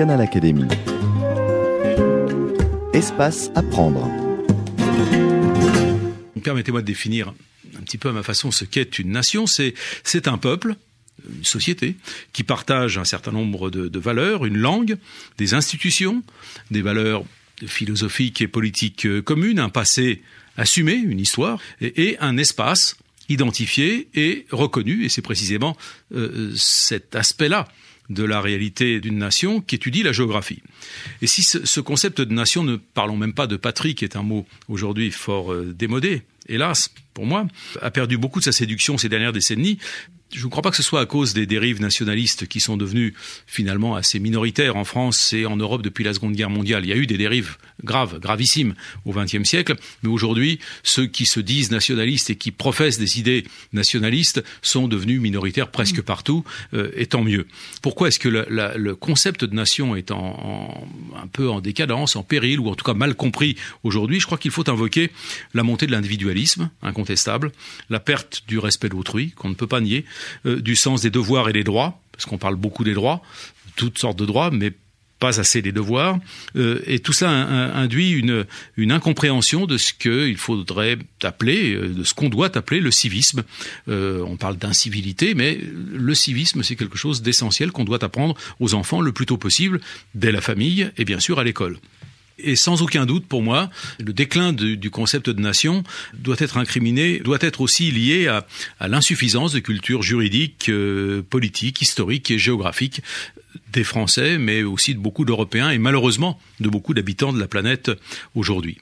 Canal Académie. Espace à prendre. Permettez-moi de définir un petit peu à ma façon ce qu'est une nation. C'est, un peuple, une société, qui partage un certain nombre de, valeurs, une langue, des institutions, des valeurs philosophiques et politiques euh, communes, un passé assumé, une histoire, et, et un espace identifié et reconnu. Et c'est précisément euh, cet aspect-là de la réalité d'une nation qui étudie la géographie. Et si ce, ce, concept de nation, ne parlons même pas de patrie, qui est un mot aujourd'hui fort euh, démodé, hélas, pour moi, a perdu beaucoup de sa séduction ces dernières décennies, je ne crois pas que ce soit à cause des dérives nationalistes qui sont devenues finalement assez minoritaires en France et en Europe depuis la Seconde Guerre mondiale. Il y a eu des dérives graves, gravissimes au XXe siècle, mais aujourd'hui, ceux qui se disent nationalistes et qui professent des idées nationalistes sont devenus minoritaires presque partout, euh, et tant mieux. Pourquoi est-ce que le concept de nation est en, un peu en décadence, en péril, ou en tout cas mal compris aujourd'hui? Je crois qu'il faut invoquer la montée de l'individualisme, incontestable, la perte du respect d'autrui, qu'on ne peut pas nier, du sens des devoirs et des droits, parce qu'on parle beaucoup des droits, toutes sortes de droits, mais pas assez des devoirs, euh, et tout ça induit une, incompréhension de ce qu'il faudrait appeler, euh, de ce qu'on doit appeler le civisme. Euh, on parle d'incivilité, mais le civisme, c'est quelque chose d'essentiel qu'on doit apprendre aux enfants le plus tôt possible, dès la famille et bien sûr à l'école. Et sans aucun doute, pour moi, le déclin du concept de nation doit être incriminé, doit être aussi lié à, à l'insuffisance de culture juridique, euh, politique, historique et géographique des Français, mais aussi de beaucoup d'Européens et malheureusement de beaucoup d'habitants de la planète aujourd'hui.